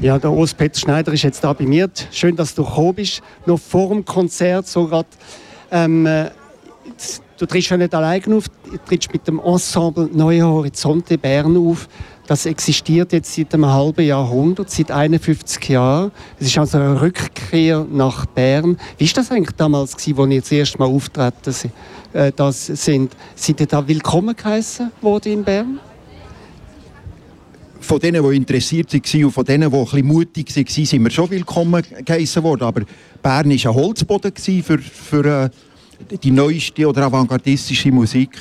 Ja, der Urs-Peter Schneider ist jetzt da bei mir. Schön, dass du gekommen bist. Noch vor dem Konzert so gerade. Ähm, äh, du trittst ja nicht allein auf, du trittst mit dem Ensemble Neue Horizonte Bern auf. Das existiert jetzt seit einem halben Jahrhundert, seit 51 Jahren. Es ist also eine Rückkehr nach Bern. Wie war das eigentlich damals, als ihr das erste Mal auftreten äh, das sind? Sind ihr da willkommen geheißen worden in Bern? Von denen, die interessiert waren und von denen, die ein bisschen mutig waren, sind wir schon willkommen geheißen worden. Aber Bern war ein Holzboden für, für äh, die neueste oder avantgardistische Musik.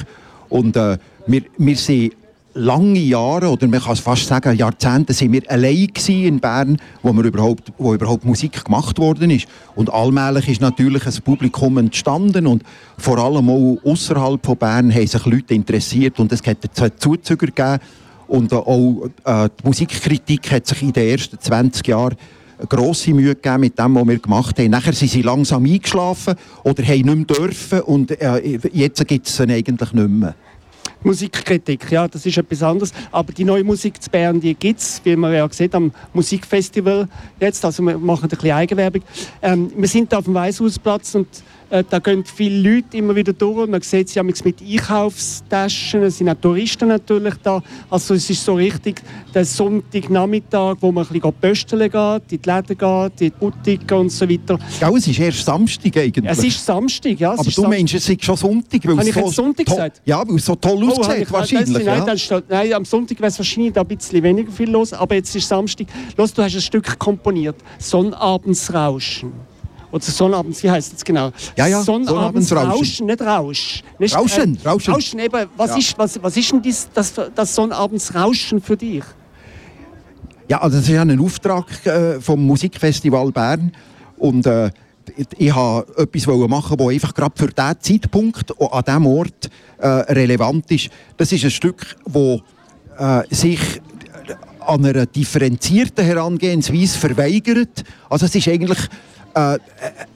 Und äh, wir, wir sind lange Jahre, oder man kann es fast sagen Jahrzehnte, sind wir allein in Bern, wo, wir überhaupt, wo überhaupt Musik gemacht worden ist. Und allmählich ist natürlich ein Publikum entstanden und vor allem auch außerhalb von Bern haben sich Leute interessiert und es hat Zuzüger gegeben. Und auch äh, die Musikkritik hat sich in den ersten 20 Jahren grosse Mühe gegeben mit dem, was wir gemacht haben. Nachher sind sie langsam eingeschlafen oder haben nicht mehr dürfen und äh, jetzt gibt es sie eigentlich nicht mehr. Musikkritik, ja, das ist etwas anderes. Aber die neue Musik zu Bern, die gibt es, wie man ja sieht, am Musikfestival jetzt. Also wir machen ein bisschen Eigenwerbung. Ähm, wir sind auf dem Weißhausplatz und da gehen viele Leute immer wieder durch. Man sieht sie mit Einkaufstaschen. Es sind auch Touristen natürlich da. Also es ist so richtig der Sonntagnachmittag, wo man ein bisschen pösteln geht, in die Läden geht, in die Boutique und so weiter. Ja, es ist erst Samstag eigentlich. Es ist Samstag, ja. Aber du Sam meinst, es ist schon Sonntag? Weil Habe ich jetzt Sonntag gesagt? Ja, weil es so toll oh, aussieht wahrscheinlich. Nein, ja. steht, nein, am Sonntag wäre es wahrscheinlich da ein bisschen weniger viel los, aber jetzt ist Samstag. Los, du hast ein Stück komponiert. Sonnabendsrauschen. Oder Sonnabends, wie heißt das genau? Ja, ja, Sonnabendsrauschen, nicht Rausch. Nicht, Rauschen, äh, Rauschen. Rauschen, eben. Was, ja. ist, was, was ist denn dies, das, das Sonnabendsrauschen für dich? Ja, also das ist ein Auftrag äh, vom Musikfestival Bern und äh, ich wollte etwas machen, das einfach gerade für diesen Zeitpunkt an diesem Ort äh, relevant ist. Das ist ein Stück, das äh, sich an einer differenzierten Herangehensweise verweigert. Also es ist eigentlich äh,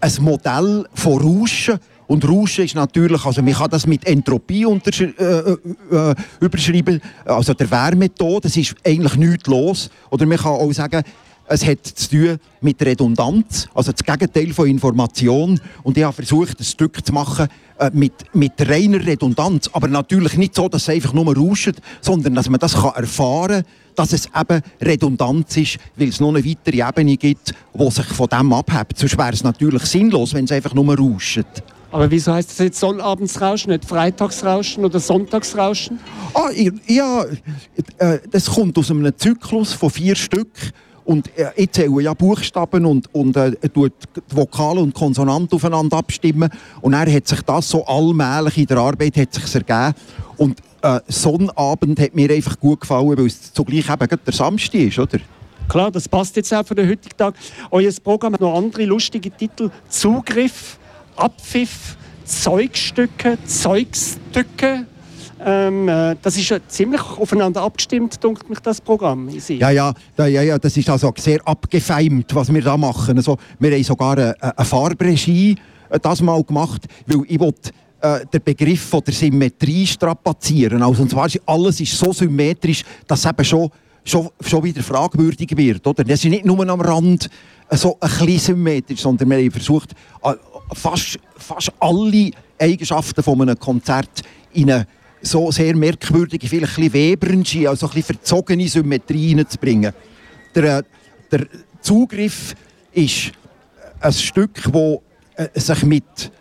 ein Modell von Rauschen. Und Rauschen ist natürlich, also man kann das mit Entropie äh, äh, äh, überschreiben, also der Wärmetod, das ist eigentlich nichts los. Oder man kann auch sagen, es hat zu tun mit Redundanz, also das Gegenteil von Information. Und ich habe versucht, ein Stück zu machen äh, mit, mit reiner Redundanz. Aber natürlich nicht so, dass es einfach nur rauscht, sondern dass man das kann erfahren kann, dass es eben Redundanz ist, weil es noch eine weitere Ebene gibt, die sich von dem abhebt. Sonst wäre es natürlich sinnlos, wenn es einfach nur rauscht. Aber wieso heißt das jetzt Sonnabendsrauschen, nicht Freitagsrauschen oder Sonntagsrauschen? Ah, ja, äh, das kommt aus einem Zyklus von vier Stück. Und ich zähle ja Buchstaben und, und äh, tut Vokale und Konsonanten aufeinander abstimmen. Und er hat sich das so allmählich in der Arbeit hat sich ergeben. Und äh, Sonnabend hat mir einfach gut gefallen, weil es zugleich eben der Samstag ist, oder? Klar, das passt jetzt auch für den heutigen Tag. Euer Programm hat noch andere lustige Titel. Zugriff, Abpfiff, Zeugstücke, Zeugstücke. Ähm, äh, das ist ziemlich aufeinander abgestimmt, denkt mich, das Programm. Ja, ja, ja, ja, das ist also sehr abgefeimt, was wir da machen. Also, wir haben sogar eine, eine Farbregie äh, das mal gemacht, weil ich wollte äh, den Begriff von der Symmetrie strapazieren. Also, und zwar ist alles ist so symmetrisch, dass es eben schon, schon, schon wieder fragwürdig wird. Oder? Das ist nicht nur am Rand äh, so ein bisschen symmetrisch, sondern wir haben versucht, äh, fast, fast alle Eigenschaften von einem Konzert in eine so sehr merkwürdige, vielleicht ein bisschen webernsche, also ein bisschen verzogene Symmetrie hineinzubringen. Der, äh, der Zugriff ist ein Stück, das sich mit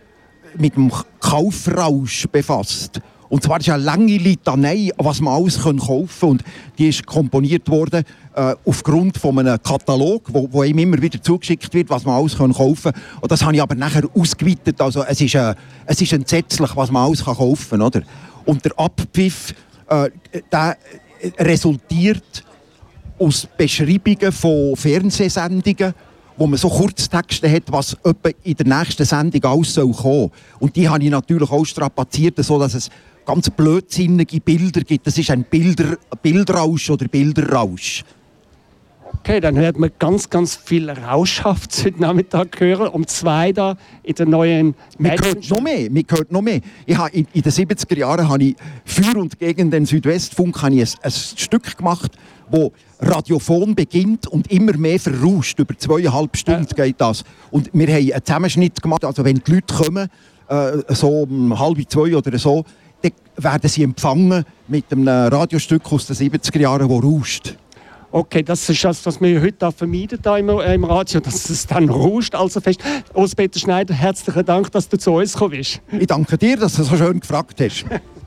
mit dem Kaufrausch befasst. Und zwar ist eine lange Litanei, was man alles kaufen kann. Und die ist komponiert worden äh, aufgrund von einem Katalog, wo, wo ihm immer wieder zugeschickt wird, was man alles kaufen kann. Und das habe ich aber nachher ausgeweitet. Also es ist, äh, es ist entsetzlich, was man alles kaufen kann. Oder? Und der Abpfiff äh, der resultiert aus Beschreibungen von Fernsehsendungen, wo man so Kurztexte hat, was in der nächsten Sendung alles soll kommen. Und die habe ich natürlich auch strapaziert, so dass es ganz blödsinnige Bilder gibt. Das ist ein Bilder, Bildrausch oder Bilderrausch. Okay, dann werden wir ganz, ganz viel Rauschhaft heute Nachmittag hören. Um zwei da in der neuen Mir gehört noch mehr. Mir gehört noch mehr. Ich habe in, in den 70er Jahren habe ich für und gegen den Südwestfunk habe ich ein, ein Stück gemacht, wo Radiophon beginnt und immer mehr verrauscht. Über zweieinhalb Stunden ja. geht das. Und wir haben einen Zusammenschnitt gemacht. Also wenn die Leute kommen, äh, so um halb zwei oder so, dann werden sie empfangen mit einem Radiostück aus den 70er Jahren, das rauscht. Okay, das ist das, was wir heute vermeiden da im, äh, im Radio, dass es dann rauscht also fest. Urs-Peter Schneider, herzlichen Dank, dass du zu uns gekommen bist. Ich danke dir, dass du so schön gefragt hast.